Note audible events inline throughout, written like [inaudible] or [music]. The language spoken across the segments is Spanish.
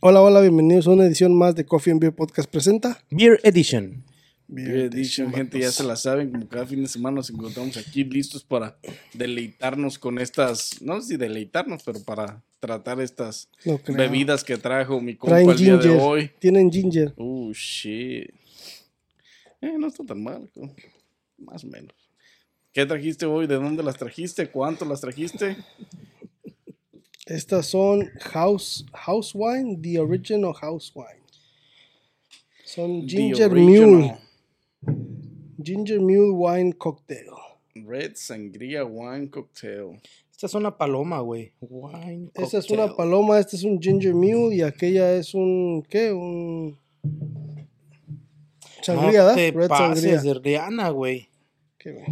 Hola, hola, bienvenidos a una edición más de Coffee and Beer Podcast presenta. Beer Edition. Beer Edition, gente, ya se la saben, como cada fin de semana nos encontramos aquí listos para deleitarnos con estas, no sé si deleitarnos, pero para tratar estas No bebidas que trajo mi compa Traen el día de hoy. Tienen ginger. Oh, shit. Eh, no está tan mal, más o menos. ¿Qué trajiste hoy? ¿De dónde las trajiste? ¿Cuánto las trajiste? Estas son house, house wine, the original house wine. Son ginger mule, ginger mule wine cocktail. Red Sangría Wine Cocktail. Esta es una paloma, güey. Wine Esta es cocktail. una paloma, este es un ginger mule y aquella es un, ¿qué? Un... Sangría, No ¿verdad? te Red pases sangría. de Rihanna, güey. ¿Qué, güey?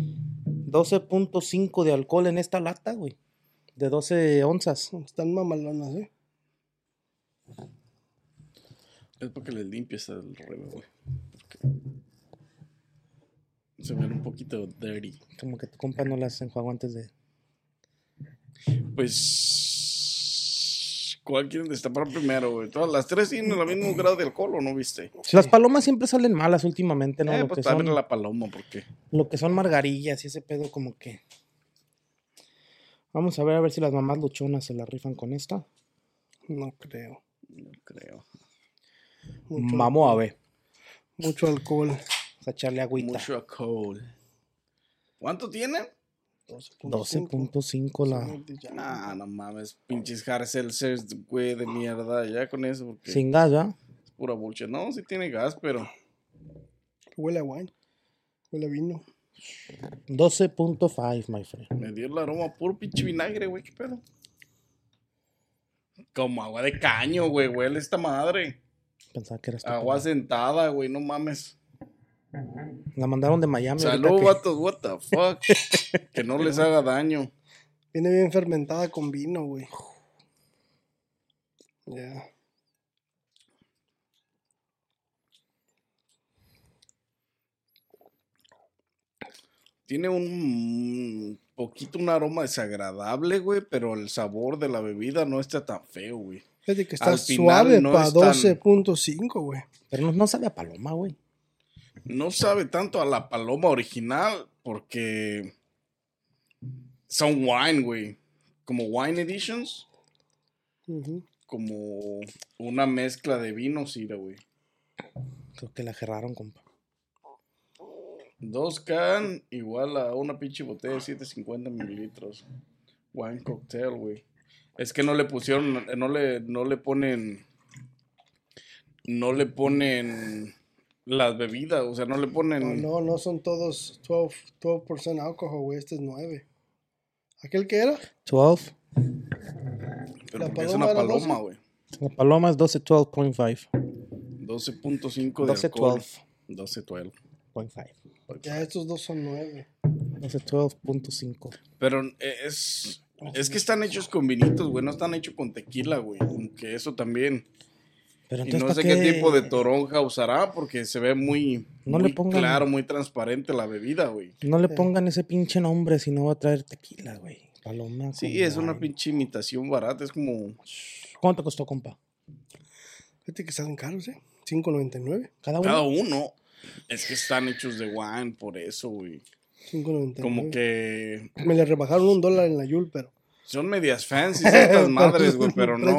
12.5 de alcohol en esta lata, güey. De 12 onzas. Están mamalonas, ¿eh? Es porque le limpias el rebe, güey. Porque Se ven un poquito dirty. Como que tu compa no las enjuagó antes de... Pues. ¿Cuál quieren destapar primero, güey? Todas las tres tienen el mismo grado de alcohol, ¿o no viste? Las palomas siempre salen malas últimamente, ¿no? eh, lo, pues que son, la paloma, porque. lo que son margarillas y ese pedo como que... Vamos a ver a ver si las mamás luchonas se la rifan con esta. No creo. No creo. Mucho, Vamos a ver. mucho alcohol. Vamos a echarle agüita. Mucho alcohol. ¿Cuánto tiene? 12.5 la... Ah, no mames, pinches hard seltzers, güey, de mierda. Ya con eso, porque Sin gas, ¿verdad? es pura bullshit. No, sí tiene gas, pero. Huele a wine. Huele a vino. 12.5, my friend. Me dio el aroma puro pinche vinagre, güey, qué pedo. Como agua de caño, güey, huele esta madre. Pensaba que era esta Agua sentada, güey, no mames. La mandaron de Miami. Salud, que- vatos, what the fuck. [laughs] que no les haga daño. Viene bien fermentada con vino, güey. Ya. Tiene un poquito un aroma desagradable, güey, pero el sabor de la bebida no está tan feo, güey. Fíjate que está Al final suave no para es tan- 12.5, güey. Pero no, no sabe a paloma, güey. No sabe tanto a la paloma original porque son wine, güey. Como wine editions, como una mezcla de vinos, ira, güey. Creo que la gerraron, compa. Dos can igual a una pinche botella de 750 mililitros. Wine cocktail, güey. Es que no le pusieron, no le, no le ponen, no le ponen las bebidas, o sea, no le No, ponen. no, no son todos 12, 12% alcohol, güey. Este es 9. ¿Aquel que era? 12. Pero la porque es paloma una paloma, 12. güey. La paloma es 12, 12.5. 12.5 de 12, alcohol. 12. 12, 12. Ya estos dos son 9. 12, 12.5. Pero eh, es, es que están hechos con vinitos, güey, no están hechos con tequila, güey. Aunque eso también. Pero Y entonces, no sé ¿para qué tipo de toronja usará porque se ve muy, No le pongan- claro, muy transparente la bebida, güey. No le pongan ese pinche nombre si no va a traer tequila, güey. Paloma. Sí, es una pinche imitación barata, es como... ¿Cuánto costó, compa? Fíjate que salen caros, ¿eh? 5.99. Cada uno. Cada uno. Es que están hechos de wine, por eso, güey. 5.99. Como que Me le rebajaron un dólar en la Yul, pero. son medias fancy estas [laughs] madres, güey, pero no.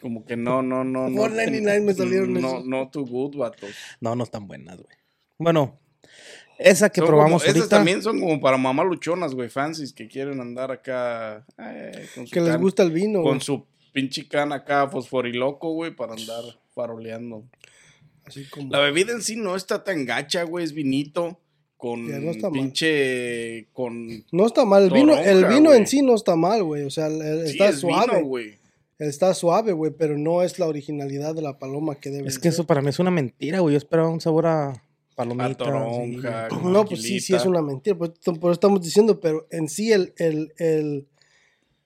Como que no, no, no. no 4.99 me salieron No, esos. no too good, vato. No, no están buenas, güey. Bueno, esa que Son probamos como- Esas ahorita. también son como para mamá luchonas, güey, fancies que quieren andar acá. eh, con su Que les can- gusta el vino. Con güey. su pinche can acá fosforiloco, güey, para andar faroleando. Así como. La bebida en sí no está tan gacha, güey, es vinito. Con Ya, no está mal. pinche. Con. No está mal. El vino, el vino en sí no está mal, güey. O sea, el- el- Sí, está es suave. vino, güey. Está suave, güey, pero no es la originalidad de la paloma que debe Es que ser. eso para mí es una mentira, güey. Yo esperaba un sabor a palomita. A toronja. sí. con [clears throat] No, pues sí, sí es una mentira, por, por eso estamos diciendo, pero en sí el, el, el,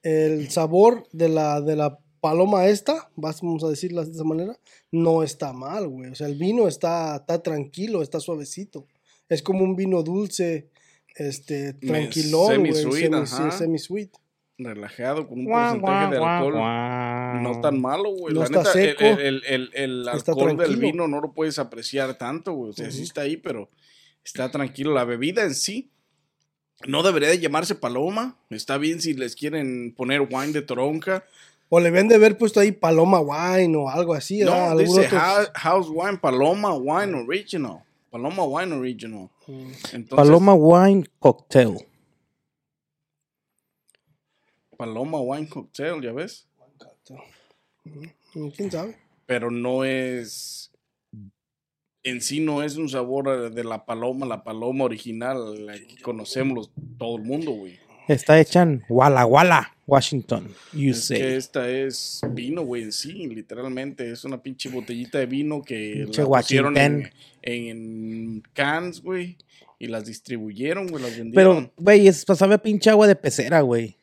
el sabor de la, de la paloma esta, vamos a decirla de esa manera, no está mal, güey. O sea, el vino está, está tranquilo, está suavecito. Es como un vino dulce, este, tranquilón, güey. semi-sweet, Semi, ajá. sí, semi-sweet. Relajado, con un porcentaje de alcohol. No tan malo, güey. No la está neta, seco. El, el, el- el Está alcohol del vino no lo puedes apreciar tanto, güey. O sea, sí está ahí, pero está tranquilo. La bebida en sí no debería de llamarse paloma. Está bien si les quieren poner wine de toronja. O le ven de haber puesto ahí paloma wine o algo así, ¿verdad? No, dice otro- house, wine, paloma wine original. Paloma wine original. Entonces, Paloma Wine Cocktail. Paloma wine cocktail, ya ves. ¿Quién sabe? pero no es en sí no es un sabor eh, de la paloma, la paloma original, la que conocemos todo el mundo, güey. Está hecha en Walla Walla, Washington, Es que esta es vino, güey, en sí, literalmente. Es una pinche botellita de vino que Pinche la pusieron en, en cans, güey, y las distribuyeron, güey, las vendieron. Pero, güey, es, pues, sabe a pinche agua de pecera, güey.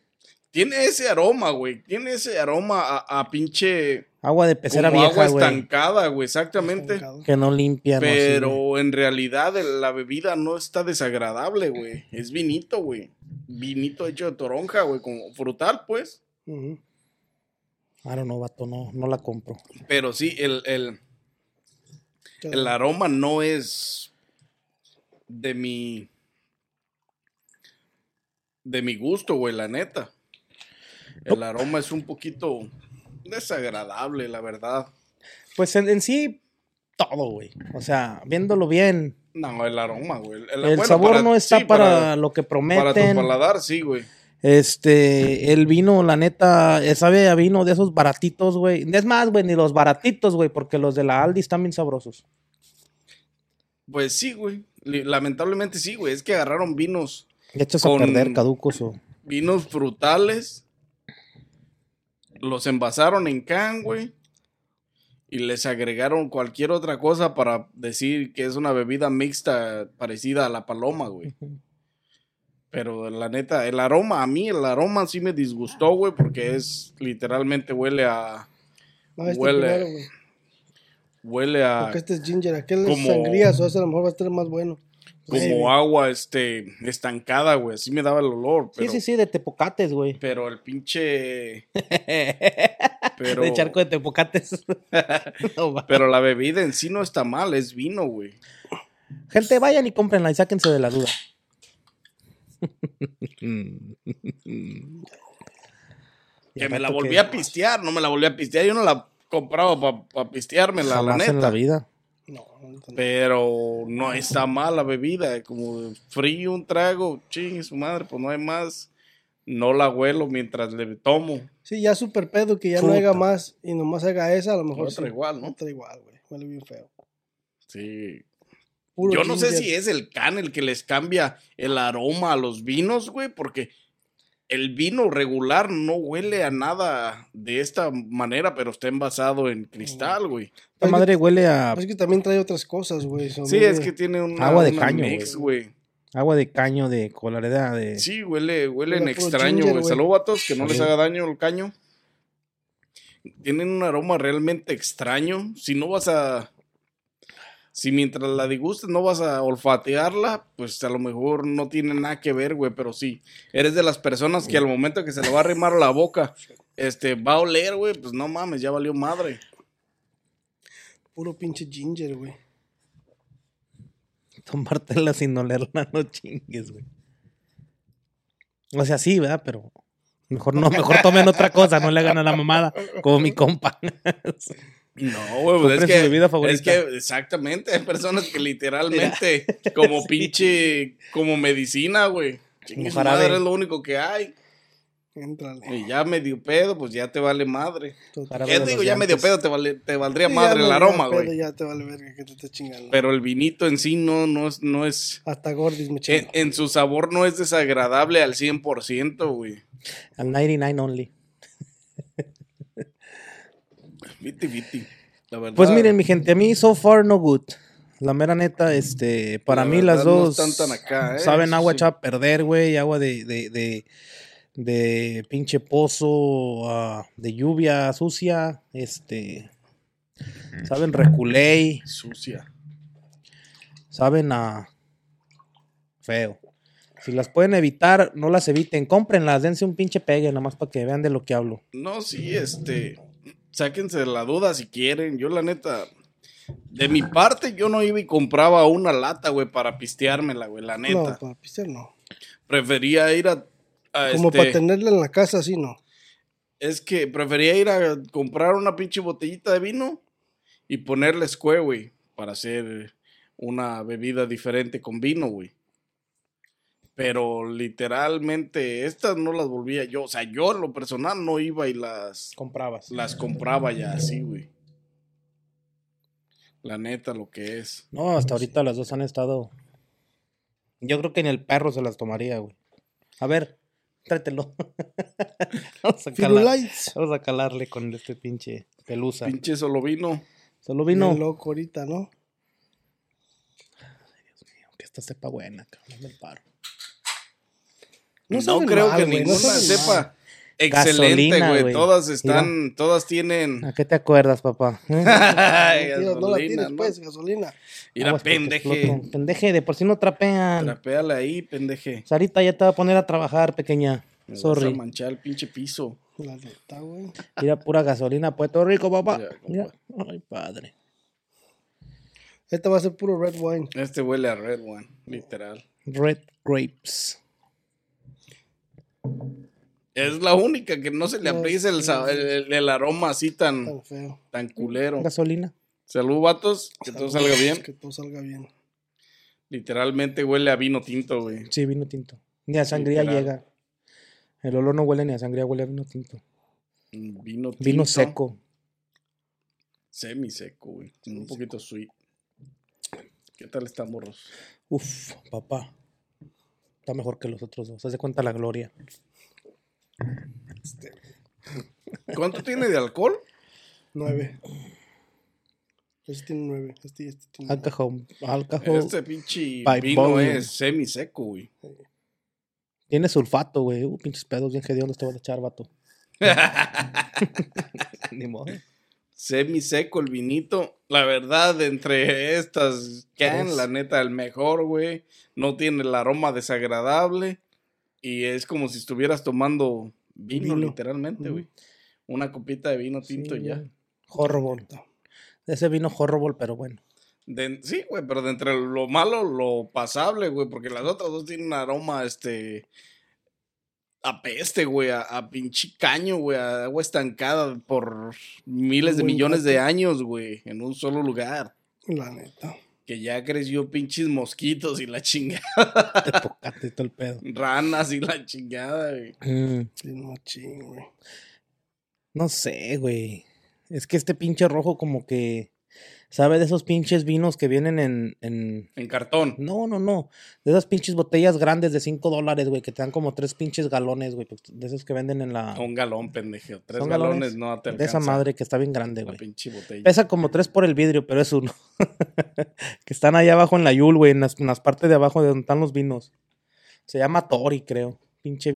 Tiene ese aroma, güey. Tiene ese aroma a, a pinche... Agua de pecera como agua vieja, güey. estancada, güey, exactamente. Estancado. Que no limpia, no Pero en realidad el- la bebida no está desagradable, güey. Es vinito, güey. Vinito hecho de toronja, güey, como frutal, pues. Ujú. I don't know, vato, no, no la compro. Pero sí, el, el, el aroma no es de mi... De mi gusto, güey, la neta. El aroma es un poquito desagradable, la verdad. Pues en, en sí, todo, güey. O sea, viéndolo bien, No, el aroma, güey. el bueno, sabor para- no está sí, para, lo que Para tu prometen. paladar, sí, güey. Este, el vino, la neta, eh, sabe a vino de esos baratitos, güey. Es más, güey, ni los baratitos, güey, porque los de la Aldi están bien sabrosos. Pues sí, güey. Lamentablemente sí, güey. Es que agarraron vinos, Hechos a perder, caducos o... vinos frutales, los envasaron en can, güey, y les agregaron cualquier otra cosa para decir que es una bebida mixta parecida a la paloma, güey. Pero la neta, el aroma, a mí el aroma sí me disgustó, güey, porque es literalmente huele a... No, este Huele- primero, güey. Huele a... Porque este es ginger, aquel como- es sangría, o ese a lo mejor va a estar más bueno. Como agua, este, estancada, güey. Así me daba el olor. Pero, Sí, sí, sí, de tepocates, güey. Pero el pinche... [laughs] Pero, De charco de tepocates. [laughs] No, pero la bebida en sí no está mal, es vino, güey. Gente, vayan y cómprenla y sáquense de la duda. [laughs] Que me la volví a pistear, no me la volví a pistear. Yo no la compraba para pisteármela, la Jamás neta. en la vida. No, no. Pero no está mal la bebida. Como frío, un trago, chingue su madre, pues no hay más. No la huelo mientras le tomo. Sí, ya super pedo que ya no haga más y nomás haga esa, a lo mejor Otra sí. igual, ¿no? Otra igual, güey. Huele bien feo. Sí. Puro Yo no sé si es el can el que les cambia el aroma a los vinos, güey, porque el vino regular no huele a nada de esta manera, pero está envasado en cristal, güey. La madre huele a Es que también trae otras cosas, güey. Sí, es que tiene una, Agua de caño, mix, güey. agua de caño de colaridad de... Sí, huele, huele en Huele extraño, ginger, güey. güey. Salud, vatos, que no les haga daño el caño. Tienen un aroma realmente extraño. Si no vas a... Si mientras la degustes no vas a olfatearla, pues a lo mejor no tiene nada que ver, güey. Pero sí, eres de las personas que al momento que se le va a arrimar la boca, este, va a oler, güey, pues no mames, ya valió madre. Puro pinche ginger, güey. [laughs] Tomártela sin olerla, no chingues, güey. O sea, sí, ¿verdad? Pero Mejor no, mejor tomen otra cosa, no le hagan a la mamada, como mi compa. [laughs] No, güey, pues es que, su bebida favorita. es que exactamente, hay personas que literalmente, [laughs] como pinche, como medicina, güey. Madre es lo único que hay. Éntrale. Y ya medio pedo, pues ya te vale madre. Para ¿Qué digo? Ya medio pedo te, vale, te valdría Sí, madre el aroma, güey. Ya te vale verga que te estés chingando. Pero el vinito en sí no, no es, no es, Hasta Gordis me en, en su sabor no es desagradable al 100%, güey. Al 99 only. Viti, viti. La verdad. Pues miren, mi gente, a mí so far no good. La mera neta, este, para La mí las no dos están tan acá, ¿eh? saben agua sí. echada a perder, güey, agua de, de, de, de pinche pozo, ah, de lluvia sucia, este, saben reculey, Sucia. saben a feo. Si las pueden evitar, no las eviten, cómprenlas, dense un pinche pegue, nada más para que vean de lo que hablo. No, sí, este. Sáquense de la duda si quieren. Yo, la neta. De mi parte, yo no iba y compraba una lata, güey, para pisteármela, güey, la No, neta. para pistear no. Prefería ir a. a Como este, para tenerla en la casa, así no. Es que prefería ir a comprar una pinche botellita de vino y ponerle escue, güey, para hacer una bebida diferente con vino, güey. Pero literalmente, estas no las volvía yo. O sea, yo en lo personal no iba y las, Comprabas. las compraba ya así, güey. La neta, lo que es. No, hasta ahorita las dos han estado. Yo creo que ni el perro se las tomaría, güey. A ver, tráetelo. [laughs] vamos, a calar- vamos a calarle con este pinche pelusa. Pinche solo vino. Solo vino. loco ahorita, ¿no? Que esta sepa buena, cabrón, del paro. No creo mal, que ninguna sepa mal. excelente, Gasolina, güey. Todas están, todas tienen. ¿A qué te acuerdas, papá? [laughs] ¿Eh? Ay, Tira, no la gasolina, tires, ¿no? pues, gasolina. Mira, pendeje. Pendeje, de por sí no trapean. Trapéala ahí, pendeje. Sarita ya te va a poner a trabajar, pequeña. Me vas a Sorry. manchar el pinche piso. La neta, güey. Mira, pura gasolina, Puerto Rico, papá. Mira, Mira. Ay, padre. Esta va a ser puro red wine. Este huele a Red One, literal. Red grapes. Es la única que no se le aprecia el, aroma así tan, Tan feo. tan culero. Gasolina. Salud, vatos. Que todo salga bien. Que todo salga bien. Literalmente huele a vino tinto, güey. Sí, vino tinto. Ni a sangría Literal. llega. El olor no huele ni a sangría, huele a vino tinto. Vino tinto. Vino seco. Semi seco, güey. Un poquito sweet. ¿Qué tal está, morros? Uf, papá. Está mejor que los otros dos. Haz de cuenta la gloria. ¿Cuánto tiene de alcohol? Nueve. Este tiene nueve. Este, este tiene nueve. Alcohol. alcohol. Este pinche vino volume. es semi seco, güey. Tiene sulfato, güey. Uh, pinches pedos bien hediondos te van a echar, vato. [laughs] Ni modo. Semi seco el vinito. La verdad, entre estas can, la neta, el mejor, güey. No tiene el aroma desagradable. Y es como si estuvieras tomando vino, Vino. literalmente, güey. Una copita de vino tinto y ya. Horrible. Ese vino horrible, pero bueno. De- sí, güey, pero de entre lo malo, lo pasable, güey, porque las otras dos tienen un aroma, este, a peste, güey, a, a pinche caño, güey, a agua estancada por miles de millones de años, güey, en un solo lugar. La neta. Que ya creció pinches mosquitos y la chingada, Te pocate y todo el pedo. [laughs] ranas y la chingada, güey. Mm, Bien machín, güey. no sé, güey. Es que este pinche rojo como que... ¿Sabe de esos pinches vinos que vienen en... en... En cartón. No, no, no. De esas pinches botellas grandes de 5 dólares, güey, que te dan como tres pinches galones, güey. pues, De esos que venden en la... Un galón, pendejo. Tres galones, no te De esa madre que está bien grande, güey. pinche botella. Pesa como tres por el vidrio, pero es uno. [laughs] que están allá abajo en la Yul, güey, en las, en las partes de abajo de donde están los vinos. Se llama Tori, creo. Pinche.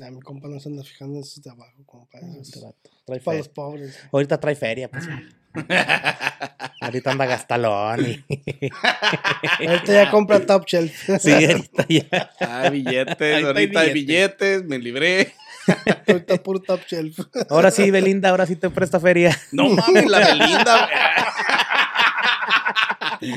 Ya, mi compa no se anda fijando en esos de abajo, compa. Eso Este es vato. Trae para los pobres. Ahorita trae feria, pues. [laughs] ahorita anda gastalón. Y... [laughs] Ahorita ya compra Top Shelf. [laughs] sí, ahorita ya. Hay billetes, Ahorita hay ahorita hay billetes. billetes, me libré. ahorita puro Top Shelf. Ahora sí, Belinda, ahora sí te presta feria. No mames, la Belinda, güey.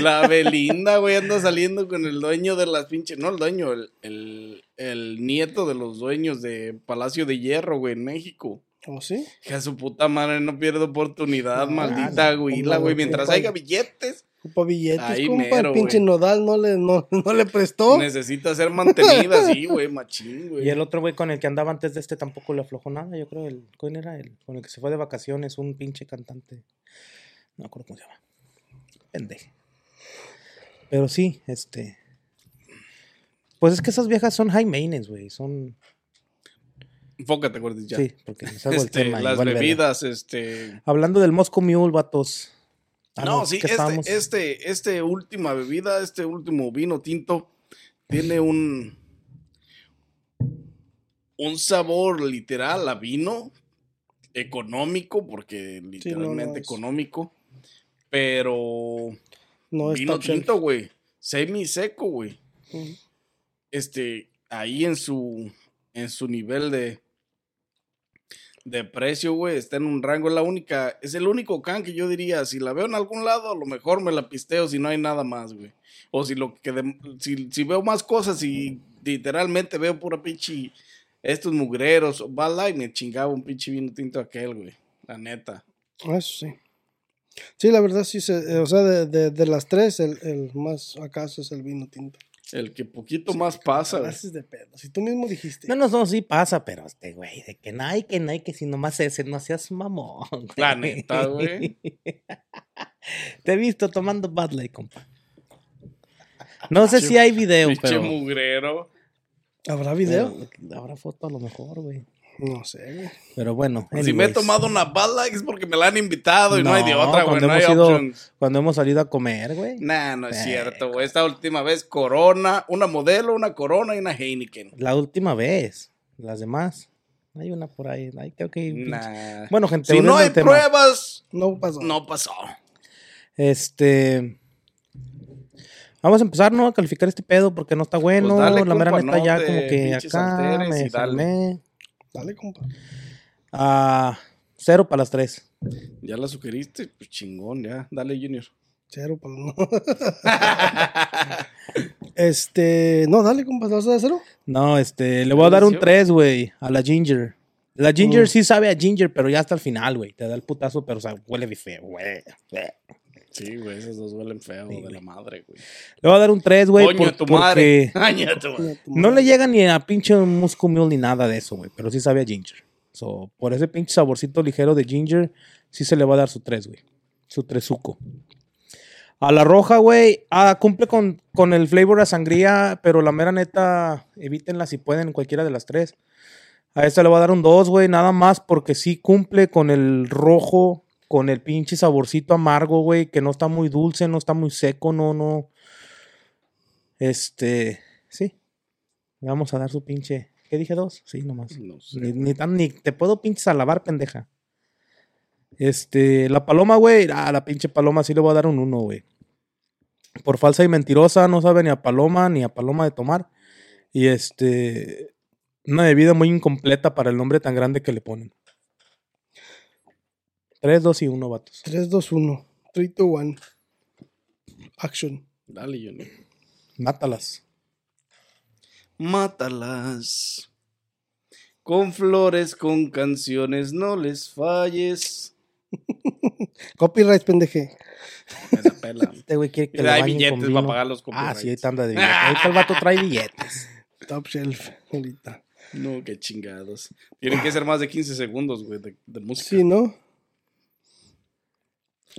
La Belinda, güey, anda saliendo con el dueño de las pinches. No el dueño, el, el, el nieto de los dueños de Palacio de Hierro, güey, en México. ¿O sí? Que a su puta madre no pierde oportunidad, No, maldita no, güey. no, Mientras haya billetes, Ocupa billetes, Ahí compa. mero, el pinche güey. nodal no le, no, no le prestó. necesita ser mantenida, sí, güey, machín, güey. Y el otro güey con el que andaba antes de este tampoco le aflojó nada. Yo creo el. ¿Quién era el? Con el que se fue de vacaciones, un pinche cantante. No me acuerdo cómo se llama. Pendeje. Pero sí, este. Pues es que esas viejas son high maintenance, güey. Son. Enfócate, gordilla. Sí, porque salgo del Este, tema. las verga. bebidas, este. Hablando del Moscow Mule, vatos. Ah, no, sí, ¿qué este, estábamos? este, este última bebida, este último vino tinto, tiene un. Un sabor literal a vino, económico, porque literalmente económico, pero No es vino tinto, güey, semi seco, güey. Ujú. Este, ahí en su, en su nivel de, de precio, güey, está en un rango, es la única, es el único can que yo diría, si la veo en algún lado, a lo mejor me la pisteo si no hay nada más, güey. O si lo que, de- si, si veo más cosas y literalmente veo pura pinche, estos mugreros, Bad Light, me chingaba un pinche vino tinto aquel, güey, la neta. Eso sí. Sí, la verdad sí, se, eh, o sea, de, de, de las tres, el, el más acaso es el vino tinto. El que poquito más pasa. Haces de pedo. Si tú mismo dijiste. No, no, no, sí pasa, pero este güey, de que no hay, que no hay, que si nomás ese, no seas mamón. güey. La neta, güey. [laughs] Te he visto tomando Bad Light, compa. No sé si hay video, Pinche pero. mugrero. ¿Habrá video? pero Habrá foto a lo mejor, güey. No sé, güey. Pero bueno. Si me he tomado una Bud Light es porque me la han invitado y no, hay de otra, güey. cuando No hay hemos ido-. Cuando hemos salido a comer, güey. Nah, no es Eh, cierto, güey. Esta última vez, Corona, una modelo, una Corona y una Heineken. La última vez. Las demás. Hay una por ahí. Hay, creo que hay un pinche- Nah. Bueno, gente, Si no hay tema. pruebas, No pasó. no pasó. Este. Vamos a empezar, ¿no? A calificar este pedo porque no está bueno. Pues dale, la mera neta no ya como que acá me dale. compa. Ah, cero para las tres. Ya la sugeriste, pues chingón, ya. Dale, Junior. Cero para no. [laughs] este. No, dale, compa. ¿Te vas a dar cero? No, este, le voy a dar un Delicio. 3, güey, a la Ginger. La Ginger Mm. sí sabe a Ginger, pero ya hasta el final, güey. Te da el putazo, pero o sea, huele feo, güey. Le Sí, güey, esos dos huelen feo de la madre, güey. voy a dar un 3, güey, Coño, por- tu madre. porque [laughs] Coño, tu madre. no le llega ni a pinche Musco Mule ni nada de eso, güey. Pero sí sabe a Ginger. So, por ese pinche saborcito ligero de Ginger, sí se le va a dar su 3, güey. Su tresuco. A la roja, güey, ah, cumple con, con el flavor a sangría, pero la mera neta, evítenla si pueden, cualquiera de las tres. A esta le voy a dar un 2, güey, nada más porque sí cumple con el rojo, con el pinche saborcito amargo, güey, que no está muy dulce, no está muy seco, no, no. Este, sí. Le vamos a dar su pinche. ¿Qué dije dos? Sí, nomás. No sé. Ni, ni tan, ni te puedo pinches alabar, pendeja. Este, la paloma, güey. Ah, la pinche paloma sí le voy a dar un uno, güey. Por falsa y mentirosa, no sabe ni a paloma ni a paloma de tomar. Y este. Una bebida muy incompleta para el nombre tan grande que le ponen. 3, 2 y 1, vatos. 3, 2, 1. 3, 2, 1. Action. Dale, Johnny. Mátalas. Mátalas. Con flores, con canciones, no les falles. [laughs] Copyright, pendeje. Esa pela. Este güey quiere que le Hay bañen con billetes para vino. pagar los Ah, copyrights. sí, hay tanda de billetes. Ahorita el vato trae billetes. [laughs] Top shelf. Ahorita. No, qué chingados. Tienen que ser más de 15 segundos, güey, de, de música. Sí, ¿no?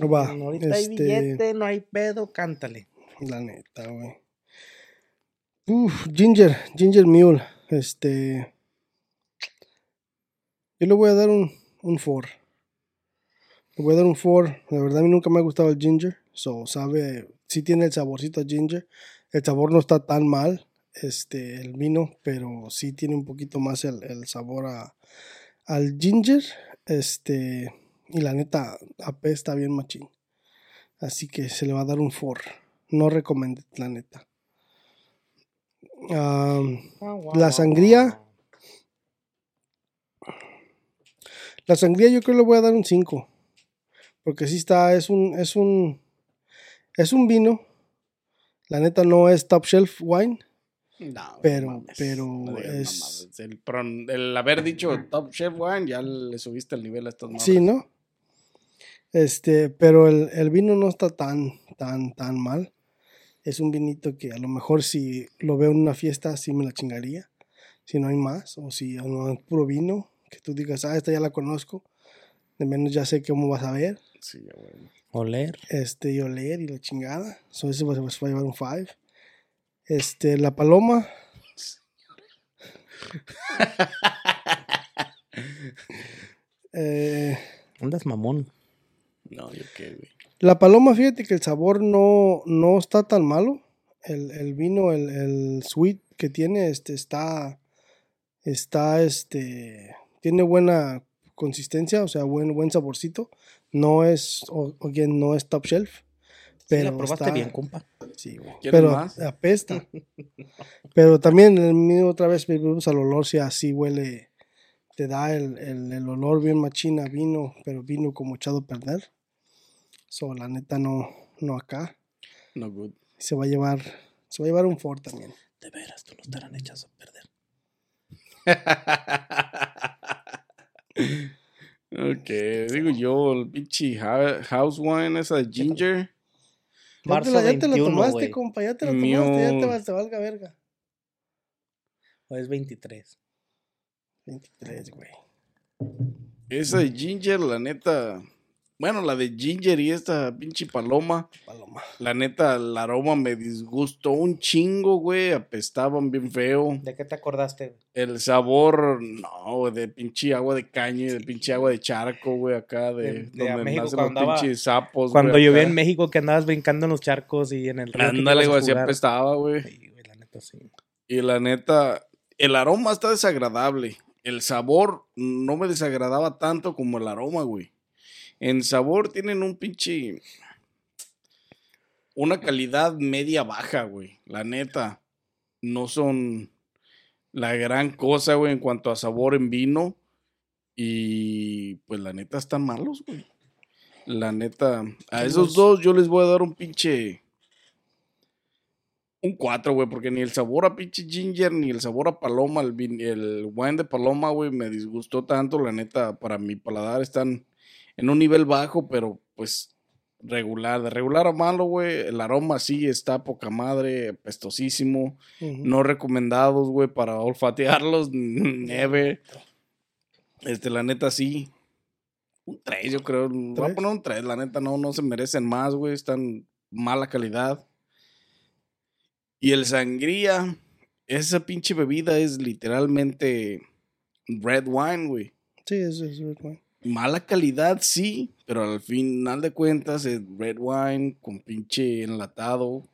Va. Ahorita hay este, billete, no hay pedo, cántale. La neta, güey. Uf, Ginger, Ginger Mule. Este. Yo le voy a dar un, un 4. Le voy a dar un 4. La verdad, a mí nunca me ha gustado el Ginger. So, sabe, sí tiene el saborcito a Ginger. El sabor no está tan mal, este, el vino, pero sí tiene un poquito más el, el sabor a, al Ginger. Este, y la neta, apesta bien machín. Así que se le va a dar un 4. No recomiendo, la neta. Am, La sangría. la sangría yo creo que le voy a dar un 5. Porque sí está, es un, es un, es un vino. La neta no es top shelf wine. No, Pero- mames, pero es-. El, haber dicho Top Chef Wine ya le subiste el nivel a estas mamas. Sí, ¿no? Este, pero el, el vino no está tan, tan, tan mal. Es un vinito que a lo mejor si lo veo en una fiesta sí me la chingaría. Si no hay más, o si no es puro vino, que tú digas, ah, esta ya la conozco. De menos ya sé cómo vas a ver. Sí, ya, güey. Oler. Este, y oler y la chingada. So, ese va, va a llevar un 5. Este, la paloma. [laughs] Eh, Andas mamón. No, yo qué, güey. La paloma, fíjate que el sabor no, no está tan malo. El, el vino, el, el sweet que tiene, este, está, está, este, tiene buena consistencia, o sea, buen, buen saborcito. No es, o, no es top shelf. Pero la probaste está- bien, compa. Sí, güey. ¿Quieres Pero más? apesta. [laughs] pero también, el mío otra vez, volvemos al olor, si así huele, te da el, el, el olor bien machina, vino, pero vino como echado a perder. So, la neta no, no acá. No good. Se va a llevar, se va a llevar un Ford también. De veras, tú no estarán hechas a perder. [laughs] ok, digo yo, el pinche house wine, esa de ginger. Ya te Marzo la, ya te la 21, tomaste, güey. compa, ya te la Mío. tomaste, ya te, vas, te valga verga. O es 23. 23, güey. Esa de ginger, la neta. Bueno, la de ginger y esta pinche paloma. Paloma. La neta, el aroma me disgustó un chingo, güey. Apestaban bien feo. ¿De qué te acordaste? El sabor, no, de pinche agua de caña y de pinche agua de charco, güey, acá de, De- de donde México nacen los andaba- pinches sapos. Cuando güey, llovía en México que andabas brincando en los charcos y en el río. Ándale, güey, así apestaba, güey. Sí, güey, la neta sí. Y la neta, el aroma está desagradable. El sabor no me desagradaba tanto como el aroma, güey. En sabor tienen un pinche. Una calidad media baja, güey. La neta. No son la gran cosa, güey, en cuanto a sabor en vino. Y pues la neta están malos, güey. La neta. A esos dos yo les voy a dar un pinche. Un 4, güey, porque ni el sabor a pinche ginger, ni el sabor a paloma, el, vin- el wine de paloma, güey, me disgustó tanto. La neta, para mi paladar están en un nivel bajo, pero pues regular. De regular a malo, güey. El aroma sí está poca madre, pestosísimo. No recomendados, güey, para olfatearlos, [laughs] never. Este, la neta sí. Un 3, yo creo. Voy a ¿Tres? poner un 3, la neta no, no se merecen más, güey. Están mala calidad. Y el sangría, esa pinche bebida es literalmente red wine, güey. Sí, eso es red wine. Mala calidad, sí, pero al final de cuentas es red wine con pinche enlatado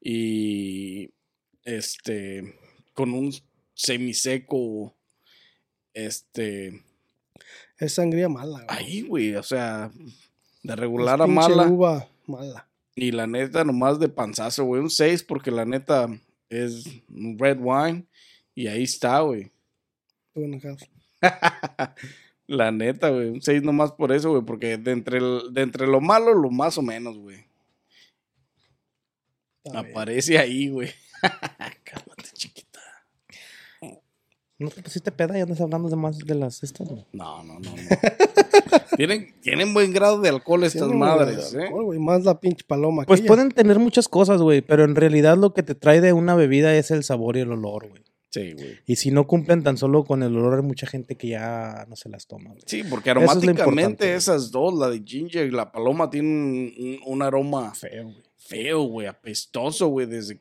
y este con un semiseco este Es sangría mala, güey. ahí, güey, o sea, de Es regular a mala uva mala. y la neta nomás de panzazo, güey, un 6 porque la neta es red wine. Y ahí está, güey. [laughs] La neta, güey. Un 6 nomás por eso, güey. Porque de entre, el- de entre lo malo, lo más o menos, güey. Aparece ahí, güey. [laughs] Cálmate, chiquita. ¿No te pusiste peda y andas hablando de más de las estas? güey? No, no, no, no. tienen, tienen buen grado de alcohol estas Tiene un madres, alcohol, ¿eh? güey, Más la pinche paloma. Pues aquella. pueden tener muchas cosas, güey, pero en realidad lo que te trae de una bebida es el sabor y el olor, güey. Sí, güey. Y si no cumplen tan solo con el olor, hay mucha gente que ya no se las toma. güey. Sí, porque es aromáticamente esas dos, la de ginger y la paloma, tienen un, un aroma Feo, güey. feo, güey, apestoso, güey, desde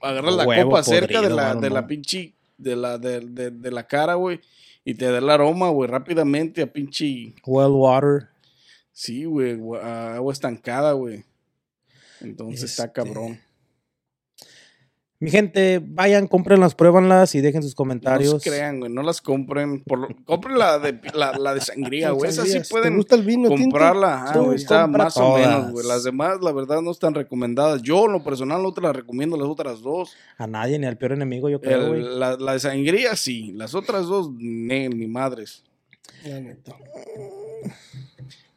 agarras la Huevo copa cerca de la, mano, de la pinche, de la, de, de- de la cara, güey, y te da el aroma, güey, rápidamente a pinche, Well water. sí, güey, agua estancada, güey. Entonces está Este, cabrón. Mi gente, vayan, cómprenlas, pruébanlas y dejen sus comentarios. No se crean, güey, no las compren, por lo- compren la de, la, la de sangría, güey, esa sí pueden ¿Te gusta el vino tinto? comprarla, Tú güey, está compra más o menos, güey. Las demás, la verdad, no están recomendadas. Yo, en lo personal, no te las recomiendo las otras dos. A nadie, ni al peor enemigo, yo creo, El- güey. la, la de sangría, sí. Las otras dos, ni, ni madres. La neta.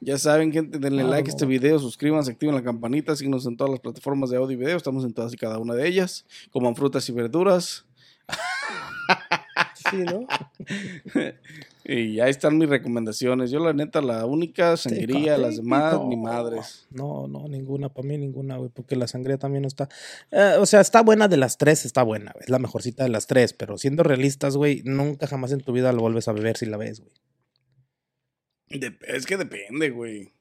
Ya saben, gente, denle Ah, like a este video, suscríbanse, activen la campanita, síguenos en todas las plataformas de audio y video. Estamos en todas y cada una de ellas. Coman frutas y verduras. [laughs] Sí, ¿no? [laughs] Y ahí están mis recomendaciones. Yo, la neta, la única sangría, las demás, ni madres. No, no, ninguna, para mí ninguna, güey, porque la sangría también no está. Eh, o sea, está buena de las tres, está buena, es la mejorcita de las tres, pero siendo realistas, güey, nunca jamás en tu vida lo vuelves a beber si la ves, güey. Es que depende, güey.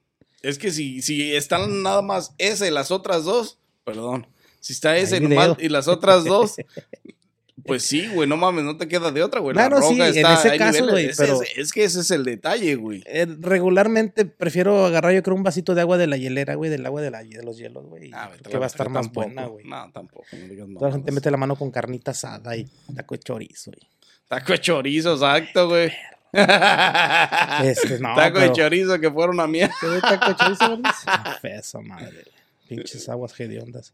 Es que si, si están nada más esa y las otras dos, perdón. Si está esa y, nomás- las otras dos, [laughs] pues sí, güey, no mames, no te queda de otra, güey. La Claro, sí, roja en está, ese caso, güey, Ese pero- es, es que ese es el detalle, güey. Eh, regularmente prefiero agarrar, yo creo, un vasito de agua de la hielera, güey, del agua de, la, de los hielos, güey. Ah, que la va a estar más tampoco. buena, güey. No, tampoco, no digas Toda la gente mete la mano con carnita asada y taco de chorizo, güey. Taco de chorizo, exacto, güey. Este, no, Taco de chorizo que fueron a mierda. ¿Qué de taco de chorizo? [laughs] Ah, madre. Pinches aguas hediondas.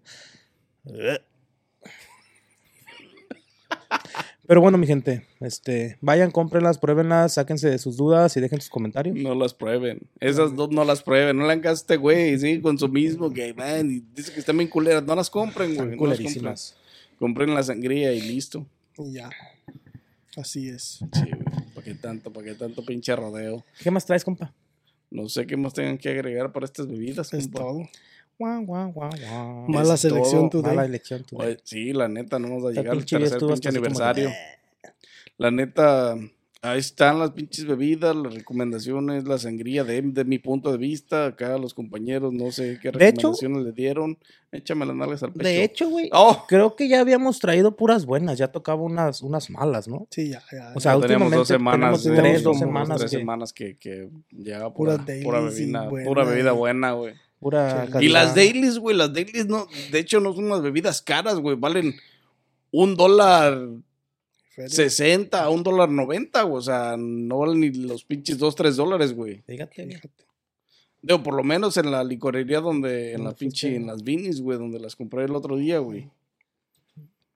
Pero bueno, mi gente, este, vayan, cómprenlas, pruébenlas, sáquense de sus dudas y dejen sus comentarios. No las prueben. Esas dos no las prueben. No le hagan caso a este güey. Sigue con su mismo que, man, y dice que están bien culeras. No las compren, güey. Están No las compren. Compren la sangría y listo. Y ya. Así es. Sí, güey. ¿Para qué tanto? ¿Para qué tanto pinche rodeo? ¿Qué más traes, compa? No sé qué más tengan que agregar para estas bebidas. Es compa. todo. Guau, guau, guau, guau. Mala Es selección todo. today. Mala elección. tú. Oye, sí, la neta, no nos va a llegar al tercer pinche aniversario. La neta, ahí están las pinches bebidas, las recomendaciones, la sangría de, de mi punto de vista. Acá los compañeros, no sé qué De hecho- recomendaciones le dieron. Échame las nalgas al pecho. De hecho, güey, ¡Oh! creo que ya habíamos traído puras buenas, ya tocaba unas, unas malas, ¿no? Sí, ya, ya. O sea, Ya teníamos dos últimamente semanas, tenemos tres, dos semanas tres que- semanas que, Puras pura, pura, bebida, buena, pura bebida buena, güey. Pura. Y las dailies, güey, las dailies no, de hecho no son unas bebidas caras, güey, valen un dólar Feria. 60 a un dólar 90, güey, o sea, no valen ni los pinches 2, 3 dólares, güey. Fíjate. Fíjate. Digo, por lo menos en la licorería donde, en la ¿Dónde pinche, en las vinis, güey, donde las compré el otro día, güey.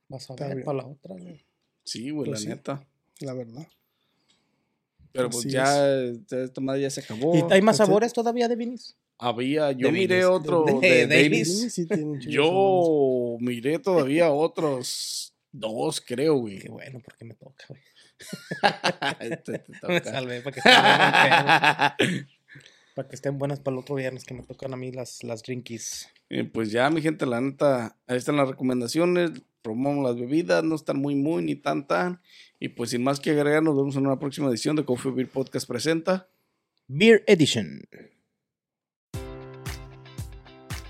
Vas a ver para la otra, güey. Sí, güey, Pues la sí. neta. La verdad. Pero pues Así ya, ya esta madre ya se acabó. ¿Y hay más Pues sabores todavía de vinis? Había, yo miré otro De- de, de Baileys. Sí, sí. Yo miré todavía otros dos, creo, güey. Qué bueno, porque me toca, güey. [laughs] Te [laughs] Me toca. salvé para que, estén buenas, [laughs] para que estén buenas para el otro viernes que me tocan a mí las, las drinkies. Eh, pues ya, mi gente, la neta, ahí están las recomendaciones. Promovamos las bebidas, no están muy, muy, ni tan, tan. Y pues sin más que agregar, nos vemos en una próxima edición de Coffee Beer Podcast presenta. Beer Edition.